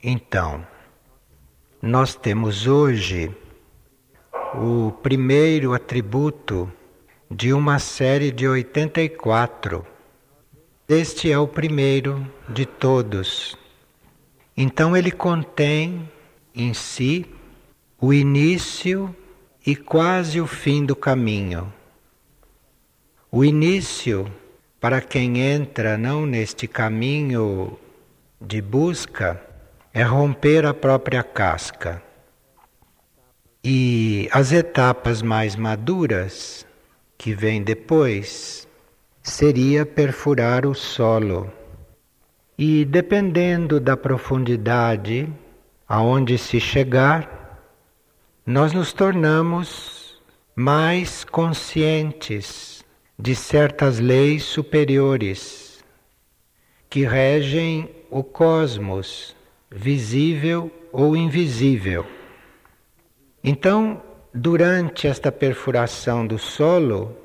Então, nós temos hoje o primeiro atributo de uma série de 84. Este é o primeiro de todos. Então, ele contém em si o início e quase o fim do caminho. O início, para quem entra não neste caminho de busca, é romper a própria casca. E as etapas mais maduras, que vêm depois, seria perfurar o solo. E dependendo da profundidade aonde se chegar, nós nos tornamos mais conscientes de certas leis superiores que regem o cosmos, visível ou invisível. Então, durante esta perfuração do solo,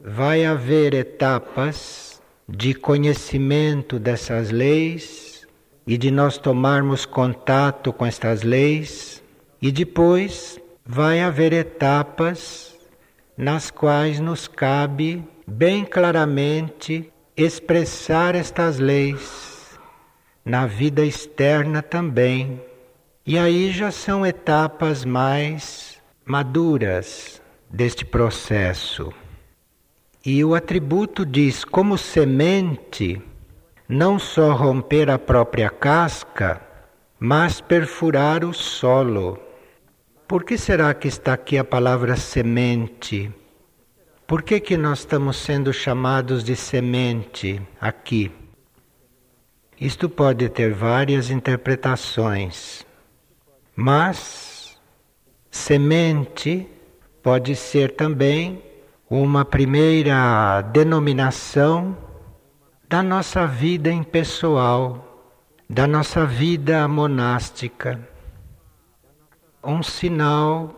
vai haver etapas de conhecimento dessas leis e de nós tomarmos contato com estas leis, e depois vai haver etapas nas quais nos cabe bem claramente expressar estas leis na vida externa também. E aí já são etapas mais maduras deste processo. E o atributo diz como semente não só romper a própria casca, mas perfurar o solo. Por que será que está aqui a palavra semente? Por que, que nós estamos sendo chamados de semente aqui? Isto pode ter várias interpretações, mas semente pode ser também uma primeira denominação da nossa vida impessoal, da nossa vida monástica, um sinal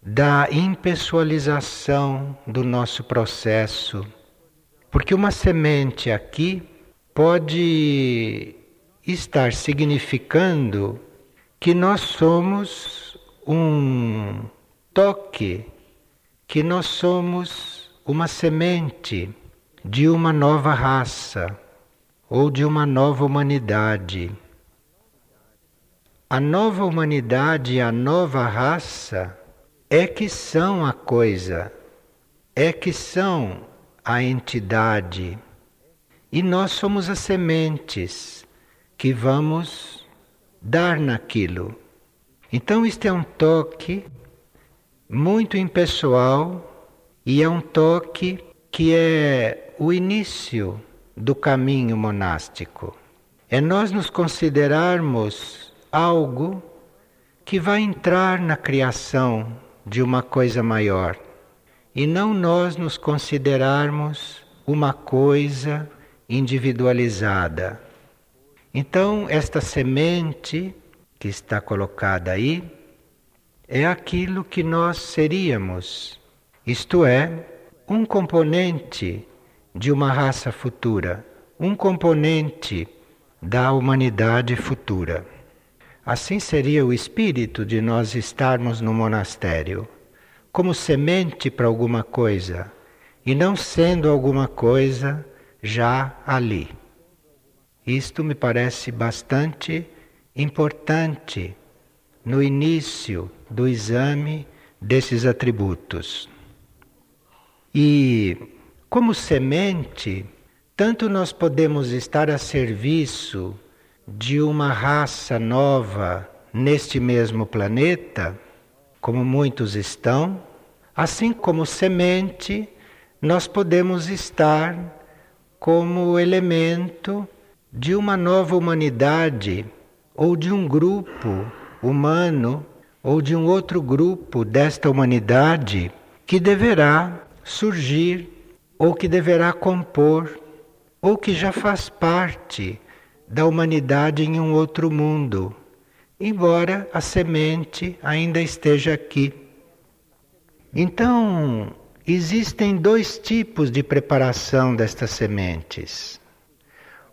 da impessoalização do nosso processo. Porque uma semente aqui pode estar significando que nós somos um toque, que nós somos uma semente de uma nova raça ou de uma nova humanidade. A nova humanidade e a nova raça é que são a coisa, é que são a entidade. E nós somos as sementes que vamos dar naquilo. Então, isto é um toque muito impessoal e é um toque que é o início do caminho monástico. É nós nos considerarmos algo que vai entrar na criação de uma coisa maior e não nós nos considerarmos uma coisa individualizada. Então, esta semente que está colocada aí é aquilo que nós seríamos, isto é, um componente de uma raça futura, um componente da humanidade futura. Assim seria o espírito de nós estarmos no monastério, como semente para alguma coisa, e não sendo alguma coisa já ali. Isto me parece bastante importante no início do exame desses atributos. E, como semente, tanto nós podemos estar a serviço de uma raça nova neste mesmo planeta, como muitos estão, assim como semente, nós podemos estar como elemento de uma nova humanidade ou de um grupo humano ou de um outro grupo desta humanidade que deverá surgir ou que deverá compor ou que já faz parte da humanidade em um outro mundo, embora a semente ainda esteja aqui. Então, existem dois tipos de preparação destas sementes.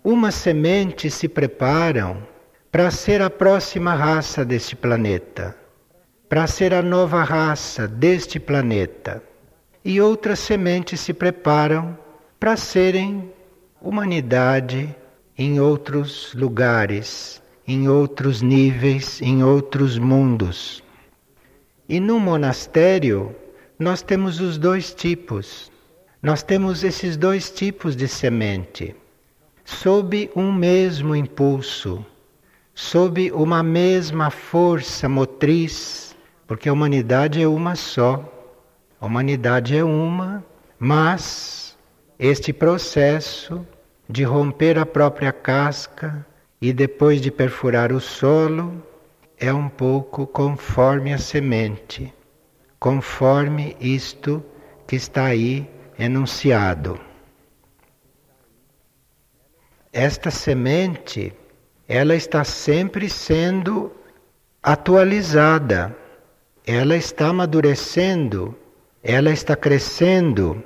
Umas sementes se preparam para ser a próxima raça deste planeta, para ser a nova raça deste planeta. E outras sementes se preparam para serem humanidade em outros lugares, em outros níveis, em outros mundos. E no monastério, nós temos os dois tipos. Nós temos esses dois tipos de semente, sob um mesmo impulso, sob uma mesma força motriz, porque a humanidade é uma só. A humanidade é uma, mas este processo de romper a própria casca e depois de perfurar o solo é um pouco conforme a semente, conforme isto que está aí enunciado. Esta semente, ela está sempre sendo atualizada, ela está amadurecendo, ela está crescendo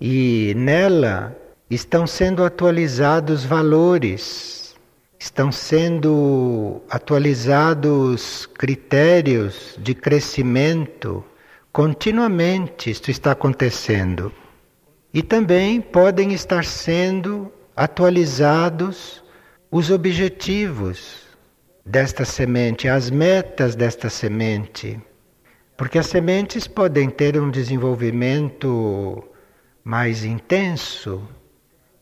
e nela estão sendo atualizados valores, estão sendo atualizados critérios de crescimento. Continuamente isto está acontecendo. E também podem estar sendo atualizados os objetivos desta semente, as metas desta semente. Porque as sementes podem ter um desenvolvimento mais intenso,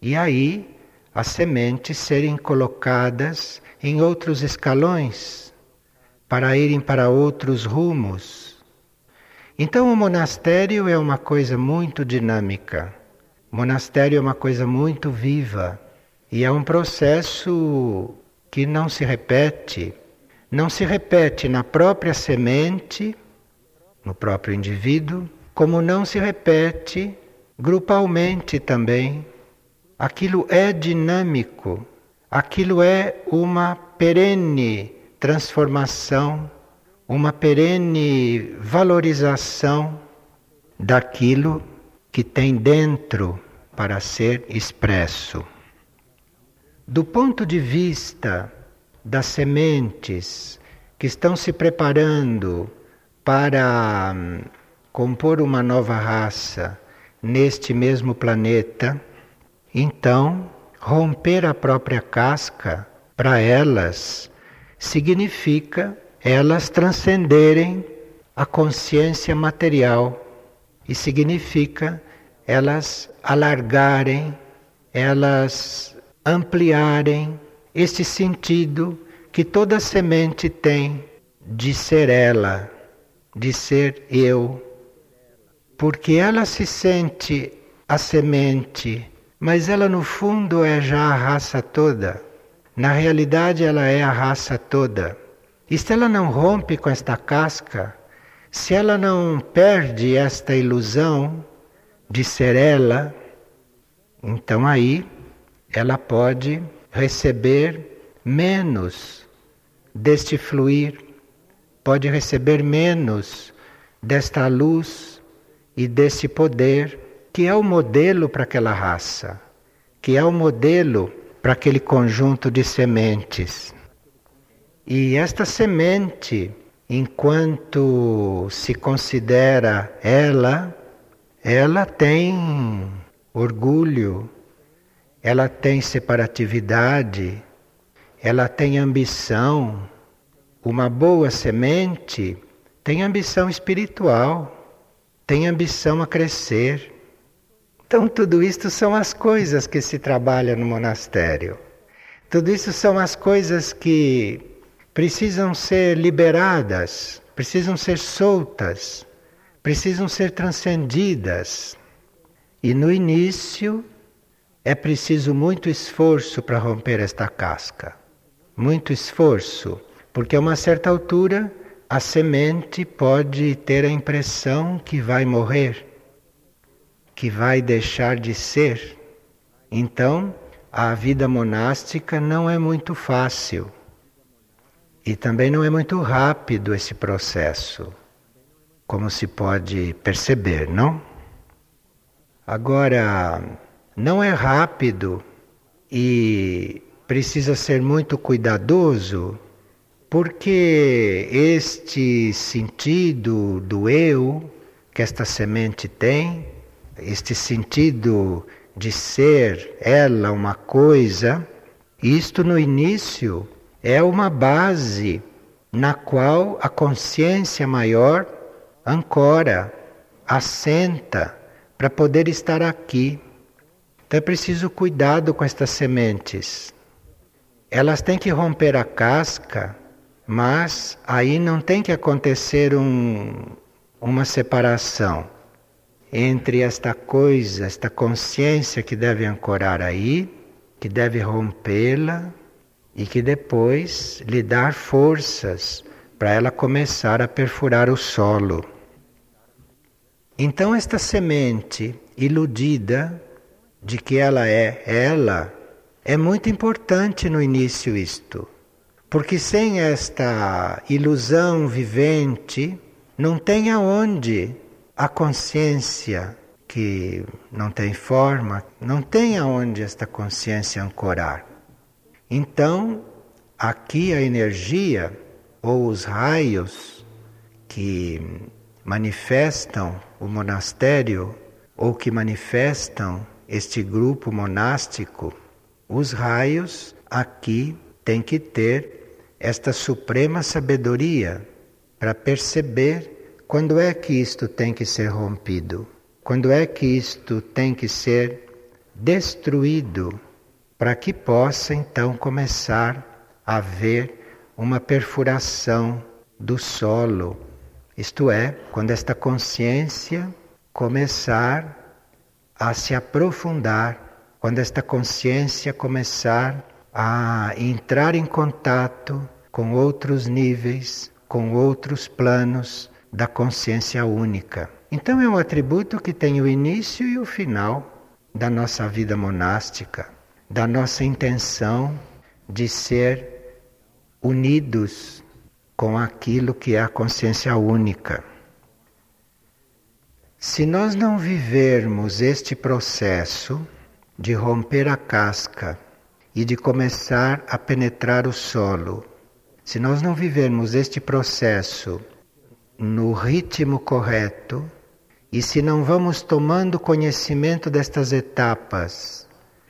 e aí as sementes serem colocadas em outros escalões para irem para outros rumos. Então o monastério é uma coisa muito dinâmica. O monastério é uma coisa muito viva e é um processo que não se repete. Não se repete na própria semente, no próprio indivíduo, como não se repete grupalmente também aquilo é dinâmico, aquilo é uma perene transformação, uma perene valorização daquilo que tem dentro para ser expresso. Do ponto de vista das sementes que estão se preparando para hum, compor uma nova raça neste mesmo planeta, então, romper a própria casca para elas significa elas transcenderem a consciência material e significa elas alargarem, elas ampliarem este sentido que toda semente tem de ser ela, de ser eu, porque ela se sente a semente mas ela no fundo é já a raça toda. Na realidade, ela é a raça toda. E se ela não rompe com esta casca, se ela não perde esta ilusão de ser ela, então aí ela pode receber menos deste fluir, pode receber menos desta luz e desse poder que é o modelo para aquela raça, que é o modelo para aquele conjunto de sementes. E esta semente, enquanto se considera ela, ela tem orgulho, ela tem separatividade, ela tem ambição. Uma boa semente tem ambição espiritual, tem ambição a crescer. Então, tudo isto são as coisas que se trabalha no monastério. Tudo isso são as coisas que precisam ser liberadas, precisam ser soltas, precisam ser transcendidas. E no início é preciso muito esforço para romper esta casca. Muito esforço, porque a uma certa altura a semente pode ter a impressão que vai morrer que vai deixar de ser. Então, a vida monástica não é muito fácil. E também não é muito rápido esse processo, como se pode perceber, não? Agora, não é rápido e precisa ser muito cuidadoso, porque este sentido do eu que esta semente tem, este sentido de ser ela uma coisa, isto no início é uma base na qual a consciência maior ancora, assenta para poder estar aqui. Então é preciso cuidado com estas sementes. Elas têm que romper a casca, mas aí não tem que acontecer um, uma separação entre esta coisa, esta consciência que deve ancorar aí, que deve rompê-la e que depois lhe dar forças para ela começar a perfurar o solo. Então, esta semente iludida de que ela é ela, é muito importante no início isto. Porque sem esta ilusão vivente, não tem aonde a consciência que não tem forma, não tem aonde esta consciência ancorar. Então, aqui a energia ou os raios que manifestam o monastério ou que manifestam este grupo monástico, os raios aqui têm que ter esta suprema sabedoria para perceber quando é que isto tem que ser rompido, quando é que isto tem que ser destruído para que possa então começar a haver uma perfuração do solo, isto é, quando esta consciência começar a se aprofundar, quando esta consciência começar a entrar em contato com outros níveis, com outros planos da consciência única. Então é um atributo que tem o início e o final da nossa vida monástica da nossa intenção de ser unidos com aquilo que é a consciência única. Se nós não vivermos este processo de romper a casca e de começar a penetrar o solo, se nós não vivermos este processo no ritmo correto, e se não vamos tomando conhecimento destas etapas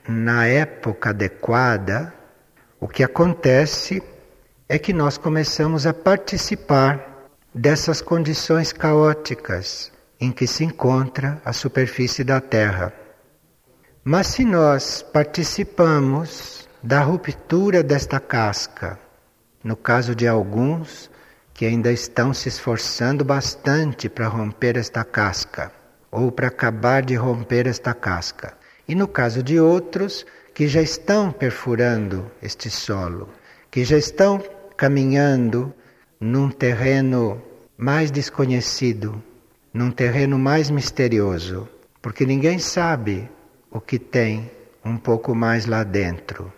na época adequada, o que acontece é que nós começamos a participar dessas condições caóticas em que se encontra a superfície da Terra. Mas se nós participamos da ruptura desta casca, no caso de alguns que ainda estão se esforçando bastante para romper esta casca, ou para acabar de romper esta casca, e no caso de outros que já estão perfurando este solo, que já estão caminhando num terreno mais desconhecido, num terreno mais misterioso, porque ninguém sabe o que tem um pouco mais lá dentro.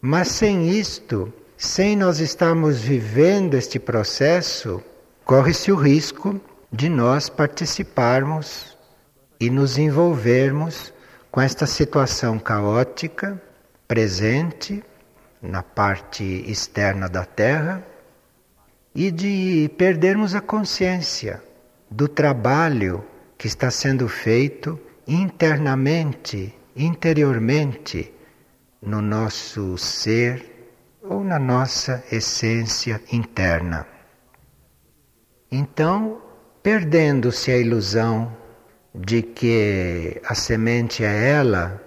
Mas sem isto, sem nós estarmos vivendo este processo, corre-se o risco de nós participarmos e nos envolvermos com esta situação caótica presente na parte externa da Terra e de perdermos a consciência do trabalho que está sendo feito internamente, interiormente, no nosso ser ou na nossa essência interna. Então, perdendo-se a ilusão de que a semente é ela,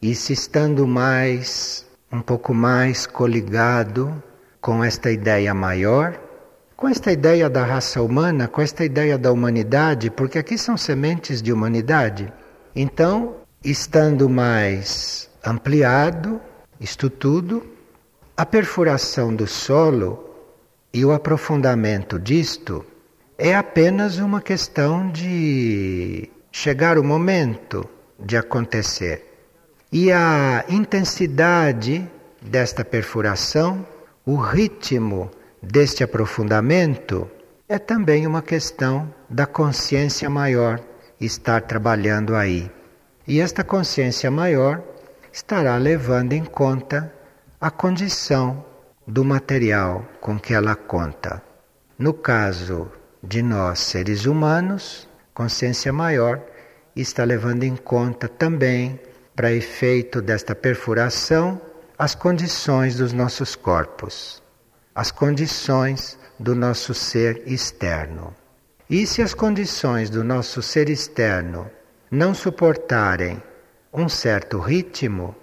e se estando mais, um pouco mais coligado com esta ideia maior, com esta ideia da raça humana, com esta ideia da humanidade, porque aqui são sementes de humanidade. Então, estando mais ampliado, isto tudo, a perfuração do solo e o aprofundamento disto é apenas uma questão de chegar o momento de acontecer. E a intensidade desta perfuração, o ritmo deste aprofundamento, é também uma questão da consciência maior estar trabalhando aí. E esta consciência maior estará levando em conta a condição do material com que ela conta. No caso de nós, seres humanos, consciência maior está levando em conta também, para efeito desta perfuração, as condições dos nossos corpos, as condições do nosso ser externo. E se as condições do nosso ser externo não suportarem um certo ritmo,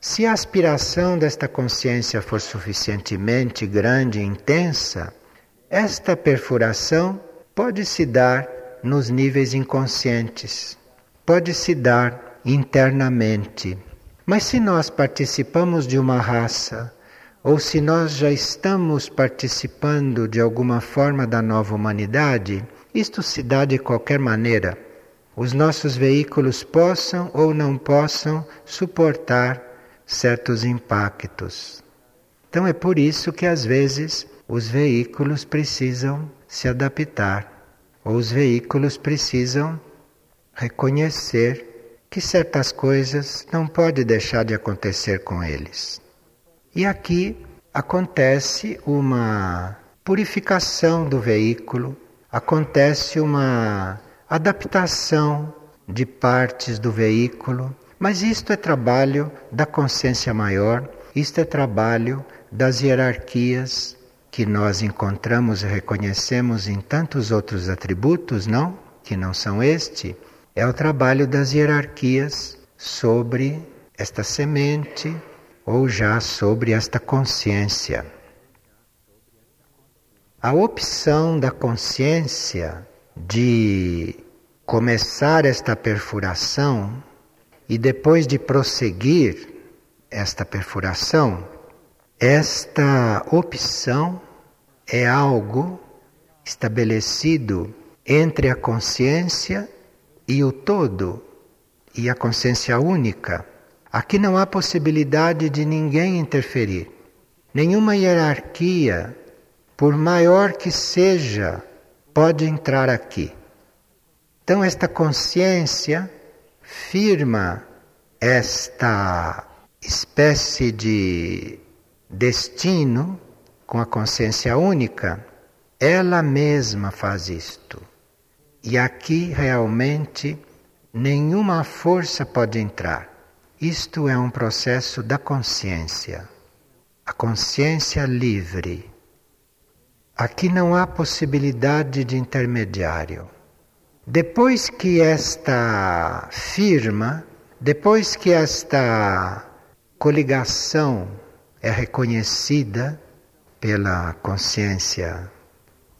se a aspiração desta consciência for suficientemente grande e intensa, esta perfuração pode se dar nos níveis inconscientes, pode se dar internamente. Mas se nós participamos de uma raça, ou se nós já estamos participando de alguma forma da nova humanidade, isto se dá de qualquer maneira. Os nossos veículos possam ou não possam suportar certos impactos. Então é por isso que às vezes os veículos precisam se adaptar, os veículos precisam reconhecer que certas coisas não pode deixar de acontecer com eles. E aqui acontece uma purificação do veículo, acontece uma adaptação de partes do veículo, mas isto é trabalho da consciência maior, isto é trabalho das hierarquias que nós encontramos e reconhecemos em tantos outros atributos, não? Que não são este, é o trabalho das hierarquias sobre esta semente ou já sobre esta consciência. A opção da consciência de começar esta perfuração e depois de prosseguir esta perfuração, esta opção é algo estabelecido entre a consciência e o todo, e a consciência única. Aqui não há possibilidade de ninguém interferir. Nenhuma hierarquia, por maior que seja, pode entrar aqui. Então, esta consciência firma esta espécie de destino com a consciência única, ela mesma faz isto. E aqui realmente nenhuma força pode entrar. Isto é um processo da consciência. A consciência livre. Aqui não há possibilidade de intermediário. Depois que esta firma, depois que esta coligação é reconhecida pela consciência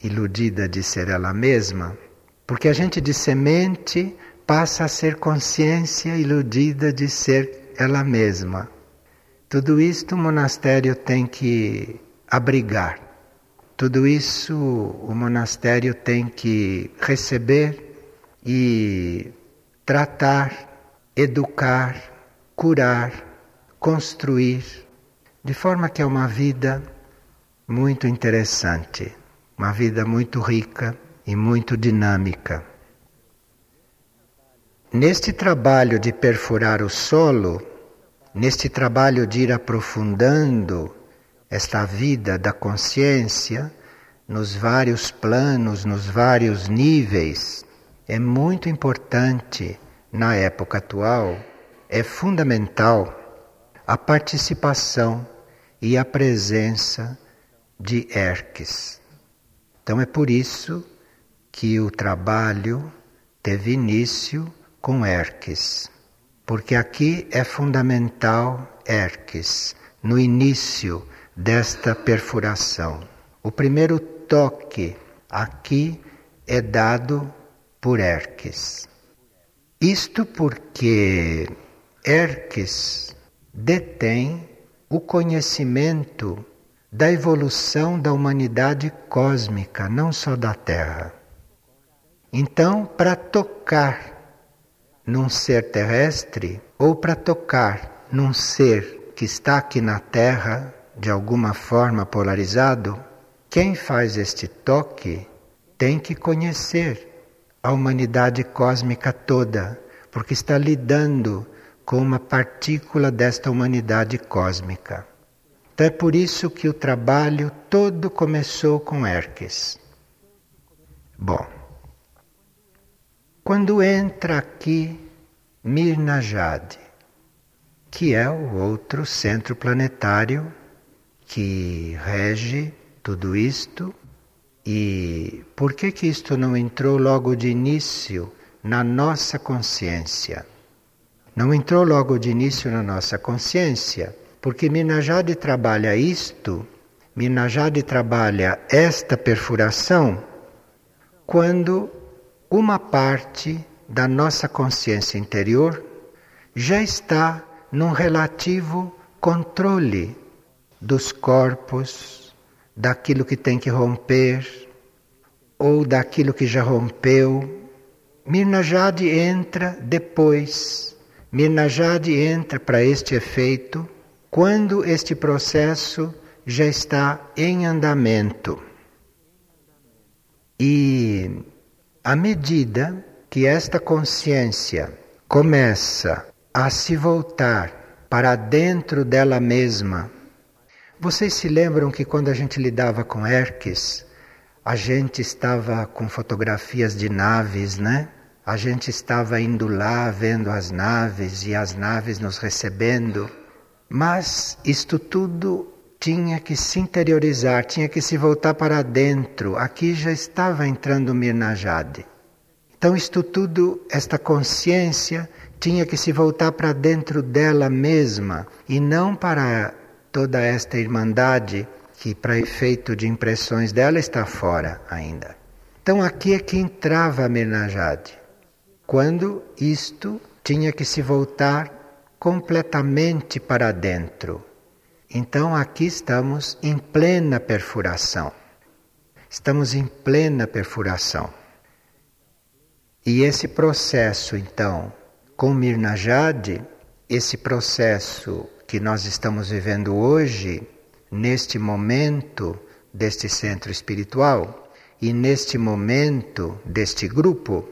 iludida de ser ela mesma, porque a gente de semente passa a ser consciência iludida de ser ela mesma. Tudo isto o monastério tem que abrigar. Tudo isso o monastério tem que receber e tratar, educar, curar, construir, de forma que é uma vida muito interessante, uma vida muito rica e muito dinâmica. Neste trabalho de perfurar o solo, neste trabalho de ir aprofundando esta vida da consciência nos vários planos, nos vários níveis, é muito importante na época atual, é fundamental a participação e a presença de Erques. Então é por isso que o trabalho teve início com Erques, porque aqui é fundamental Erques, no início desta perfuração. O primeiro toque aqui é dado por Erques. Isto porque Erques detém o conhecimento da evolução da humanidade cósmica, não só da Terra. Então, para tocar num ser terrestre ou para tocar num ser que está aqui na Terra, de alguma forma polarizado, quem faz este toque tem que conhecer a humanidade cósmica toda, porque está lidando com uma partícula desta humanidade cósmica. Então é por isso que o trabalho todo começou com Erques. Bom, quando entra aqui Mirna Jade, que é o outro centro planetário que rege tudo isto, e por que que isto não entrou logo de início na nossa consciência? Não entrou logo de início na nossa consciência, porque Minajade trabalha isto, Minajade trabalha esta perfuração quando uma parte da nossa consciência interior já está num relativo controle dos corpos, daquilo que tem que romper ou daquilo que já rompeu. Mirnajade entra depois. Mirnajade entra para este efeito quando este processo já está em andamento. E à medida que esta consciência começa a se voltar para dentro dela mesma, vocês se lembram que quando a gente lidava com Erques, a gente estava com fotografias de naves, né? A gente estava indo lá vendo as naves e as naves nos recebendo. Mas isto tudo tinha que se interiorizar, tinha que se voltar para dentro. Aqui já estava entrando Mirnajade. Então, isto tudo, esta consciência, tinha que se voltar para dentro dela mesma e não para toda esta irmandade que, para efeito de impressões dela, está fora ainda. Então, aqui é que entrava a Mirnajade, quando isto tinha que se voltar completamente para dentro. Então aqui estamos em plena perfuração. Estamos em plena perfuração. E esse processo, então, com Mirna Jade, esse processo que nós estamos vivendo hoje, neste momento deste centro espiritual e neste momento deste grupo,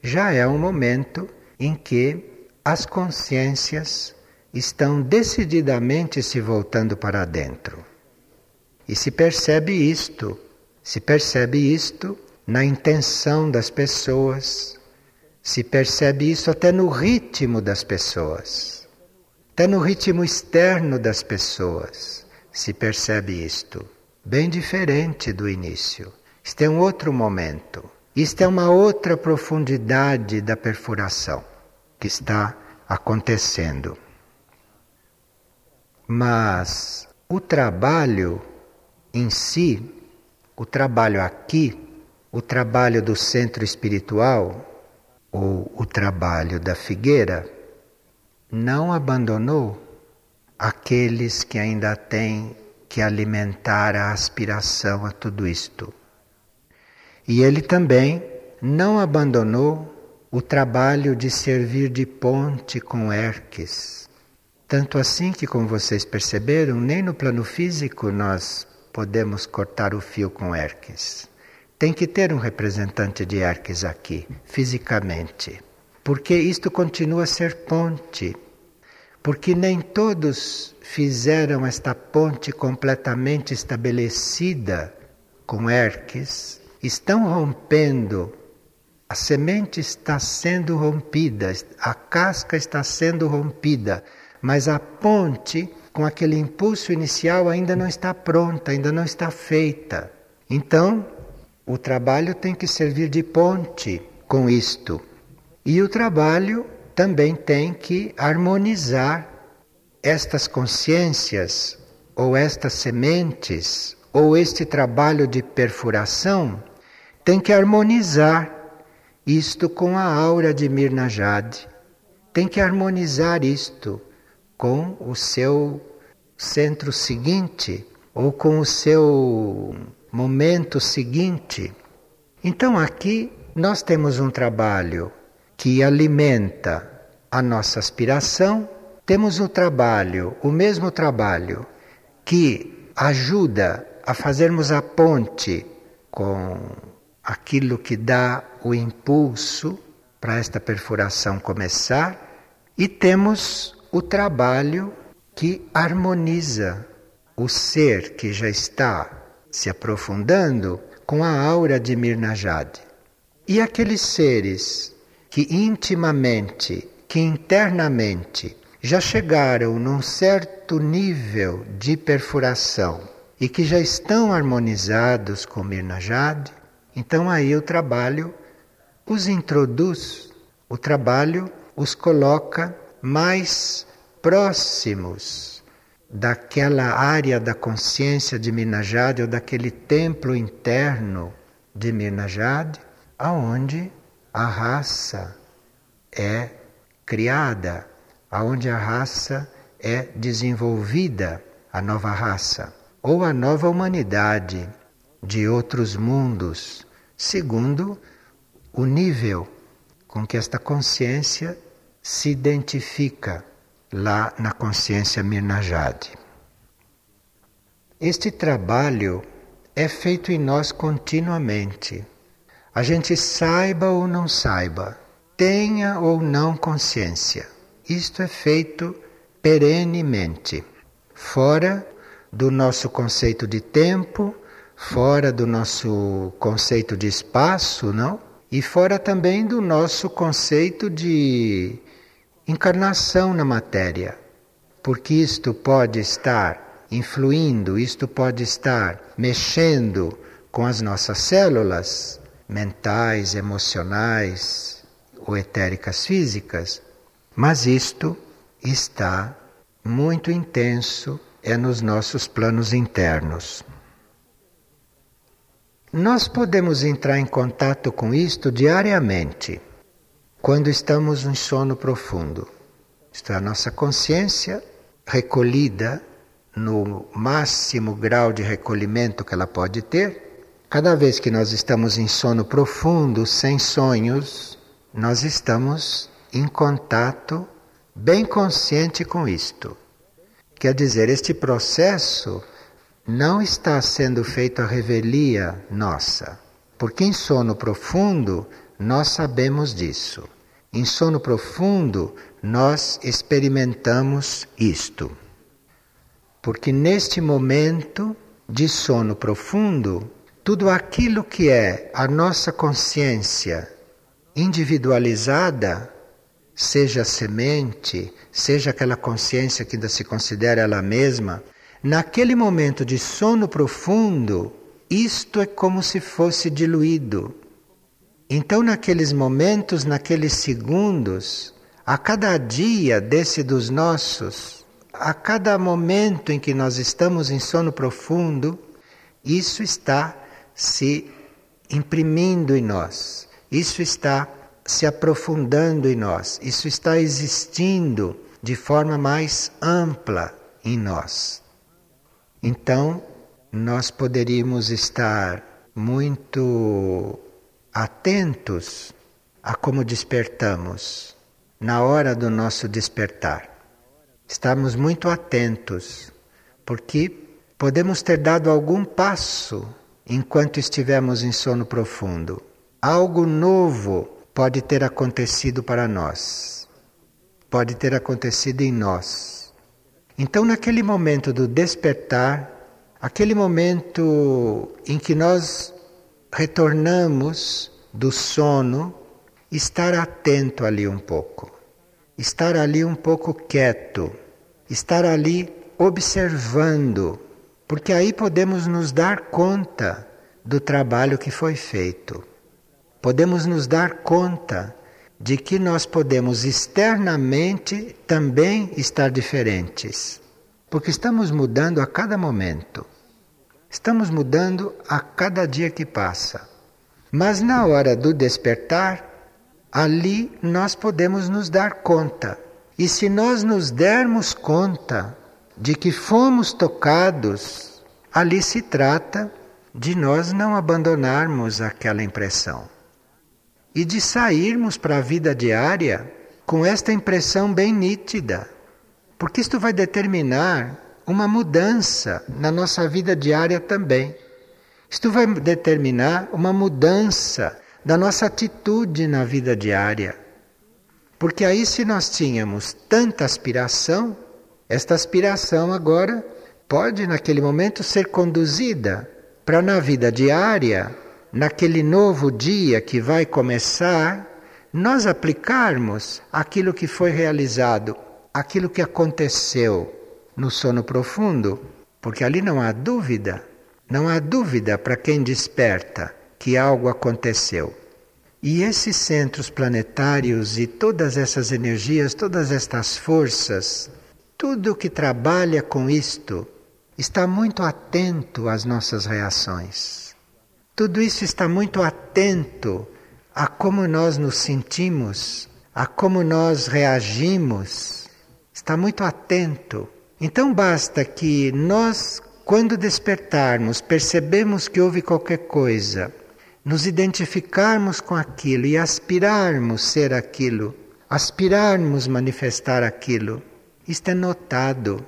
já é um momento em que as consciências estão decididamente se voltando para dentro. E se percebe isto, se percebe isto na intenção das pessoas, se percebe isso até no ritmo das pessoas, até no ritmo externo das pessoas, se percebe isto, bem diferente do início. Isto é um outro momento, isto é uma outra profundidade da perfuração que está acontecendo. Mas o trabalho em si, o trabalho aqui, o trabalho do centro espiritual ou o trabalho da figueira, não abandonou aqueles que ainda têm que alimentar a aspiração a tudo isto. E ele também não abandonou o trabalho de servir de ponte com Erques. Tanto assim que, como vocês perceberam, nem no plano físico nós podemos cortar o fio com Erques. Tem que ter um representante de Erques aqui, fisicamente. Porque isto continua a ser ponte. Porque nem todos fizeram esta ponte completamente estabelecida com Erques, estão rompendo a semente está sendo rompida, a casca está sendo rompida, mas a ponte, com aquele impulso inicial, ainda não está pronta, ainda não está feita. Então, o trabalho tem que servir de ponte com isto. E o trabalho também tem que harmonizar estas consciências, ou estas sementes, ou este trabalho de perfuração, tem que harmonizar isto com a aura de Mirnajad. Tem que harmonizar isto com o seu centro seguinte ou com o seu momento seguinte. Então aqui nós temos um trabalho que alimenta a nossa aspiração, temos o trabalho, o mesmo trabalho que ajuda a fazermos a ponte com aquilo que dá o impulso para esta perfuração começar, e temos o trabalho que harmoniza o ser que já está se aprofundando com a aura de Mirnajad. E aqueles seres que intimamente, que internamente já chegaram num certo nível de perfuração e que já estão harmonizados com Mirnajad, então aí o trabalho os introduz, o trabalho os coloca mais próximos daquela área da consciência de Mirnajad ou daquele templo interno de Mirnajad, aonde a raça é criada, aonde a raça é desenvolvida, a nova raça, ou a nova humanidade de outros mundos, segundo o nível com que esta consciência se identifica lá na consciência Mirnajad. Este trabalho é feito em nós continuamente. A gente saiba ou não saiba, tenha ou não consciência. Isto é feito perenemente, fora do nosso conceito de tempo, fora do nosso conceito de espaço, não? E fora também do nosso conceito de encarnação na matéria, porque isto pode estar influindo, isto pode estar mexendo com as nossas células mentais, emocionais ou etéricas físicas, mas isto está muito intenso é nos nossos planos internos. Nós podemos entrar em contato com isto diariamente quando estamos em sono profundo. Está a nossa consciência recolhida no máximo grau de recolhimento que ela pode ter. Cada vez que nós estamos em sono profundo, sem sonhos, nós estamos em contato bem consciente com isto. Quer dizer, este processo não está sendo feito a revelia nossa, porque em sono profundo nós sabemos disso. Em sono profundo, nós experimentamos isto. Porque neste momento de sono profundo, tudo aquilo que é a nossa consciência individualizada, seja semente, seja aquela consciência que ainda se considera ela mesma, naquele momento de sono profundo, isto é como se fosse diluído então, naqueles momentos, naqueles segundos, a cada dia desse dos nossos, a cada momento em que nós estamos em sono profundo, isso está se imprimindo em nós, isso está se aprofundando em nós, isso está existindo de forma mais ampla em nós. Então, nós poderíamos estar muito atentos a como despertamos na hora do nosso despertar. Estamos muito atentos, porque podemos ter dado algum passo enquanto estivemos em sono profundo. Algo novo pode ter acontecido para nós, pode ter acontecido em nós. Então, naquele momento do despertar, aquele momento em que nós retornamos do sono, estar atento ali um pouco, estar ali um pouco quieto, estar ali observando, porque aí podemos nos dar conta do trabalho que foi feito. Podemos nos dar conta de que nós podemos externamente também estar diferentes, porque estamos mudando a cada momento. Estamos mudando a cada dia que passa. Mas na hora do despertar, ali nós podemos nos dar conta. E se nós nos dermos conta de que fomos tocados, ali se trata de nós não abandonarmos aquela impressão e de sairmos para a vida diária com esta impressão bem nítida, porque isto vai determinar uma mudança na nossa vida diária também. Isto vai determinar uma mudança da nossa atitude na vida diária. Porque aí, se nós tínhamos tanta aspiração, esta aspiração agora pode naquele momento ser conduzida para na vida diária, naquele novo dia que vai começar, nós aplicarmos aquilo que foi realizado, aquilo que aconteceu no sono profundo, porque ali não há dúvida, não há dúvida para quem desperta que algo aconteceu. E esses centros planetários e todas essas energias, todas estas forças, tudo que trabalha com isto, está muito atento às nossas reações. Tudo isso está muito atento a como nós nos sentimos, a como nós reagimos. Está muito atento. Então basta que nós, quando despertarmos, percebemos que houve qualquer coisa, nos identificarmos com aquilo e aspirarmos ser aquilo, aspirarmos manifestar aquilo. Isto é notado.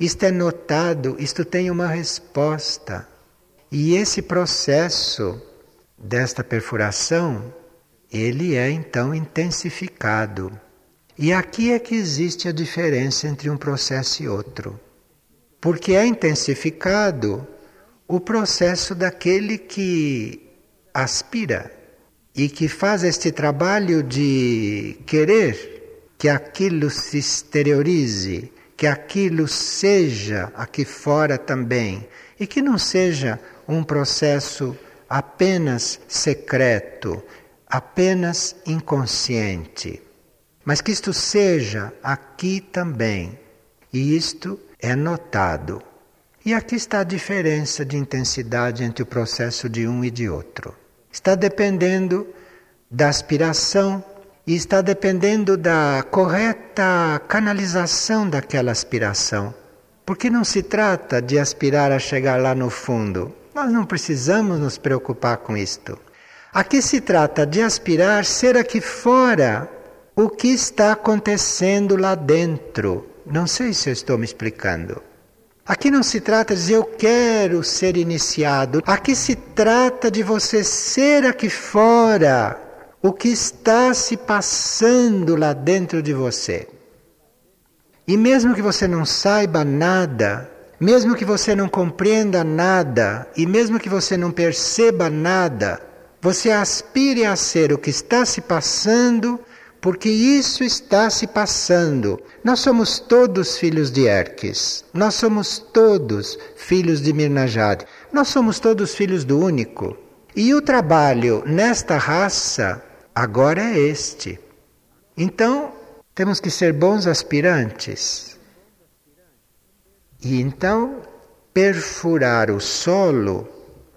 Isto é notado, isto tem uma resposta. E esse processo desta perfuração, ele é então intensificado. E aqui é que existe a diferença entre um processo e outro. Porque é intensificado o processo daquele que aspira e que faz este trabalho de querer que aquilo se exteriorize, que aquilo seja aqui fora também, e que não seja um processo apenas secreto, apenas inconsciente, mas que isto seja aqui também. E isto é notado. E aqui está a diferença de intensidade entre o processo de um e de outro está dependendo da aspiração e está dependendo da correta canalização daquela aspiração. Porque não se trata de aspirar a chegar lá no fundo. Nós não precisamos nos preocupar com isto. Aqui se trata de aspirar ser aqui fora o que está acontecendo lá dentro. Não sei se eu estou me explicando. Aqui não se trata de dizer eu quero ser iniciado. Aqui se trata de você ser aqui fora o que está se passando lá dentro de você. E mesmo que você não saiba nada, mesmo que você não compreenda nada, e mesmo que você não perceba nada, você aspire a ser o que está se passando porque isso está se passando. Nós somos todos filhos de Erques, nós somos todos filhos de Mirnajad, nós somos todos filhos do único. E o trabalho nesta raça agora é este. Então, temos que ser bons aspirantes. E então, perfurar o solo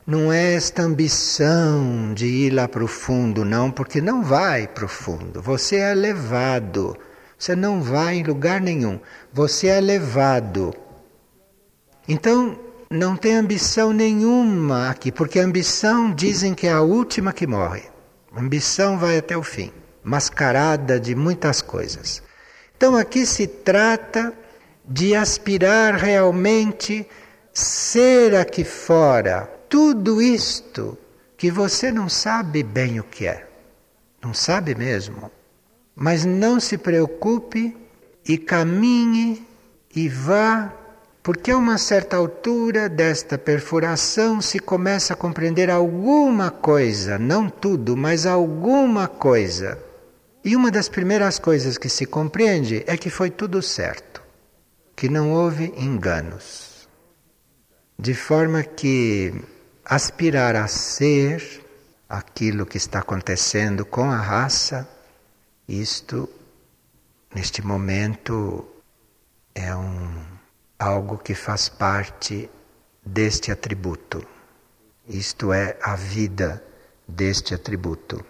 não é esta ambição de ir lá para o fundo, não, porque não vai para o fundo. Você é levado. Você não vai em lugar nenhum. Você é levado. Então, não tem ambição nenhuma aqui, porque a ambição dizem que é a última que morre. A ambição vai até o fim, mascarada de muitas coisas. Então, aqui se trata de aspirar realmente ser aqui fora tudo isto que você não sabe bem o que é. Não sabe mesmo. Mas não se preocupe e caminhe e vá, porque a uma certa altura desta perfuração se começa a compreender alguma coisa, não tudo, mas alguma coisa. E uma das primeiras coisas que se compreende é que foi tudo certo, que não houve enganos. De forma que aspirar a ser aquilo que está acontecendo com a raça, isto, neste momento, é um, algo que faz parte deste atributo. Isto é a vida deste atributo.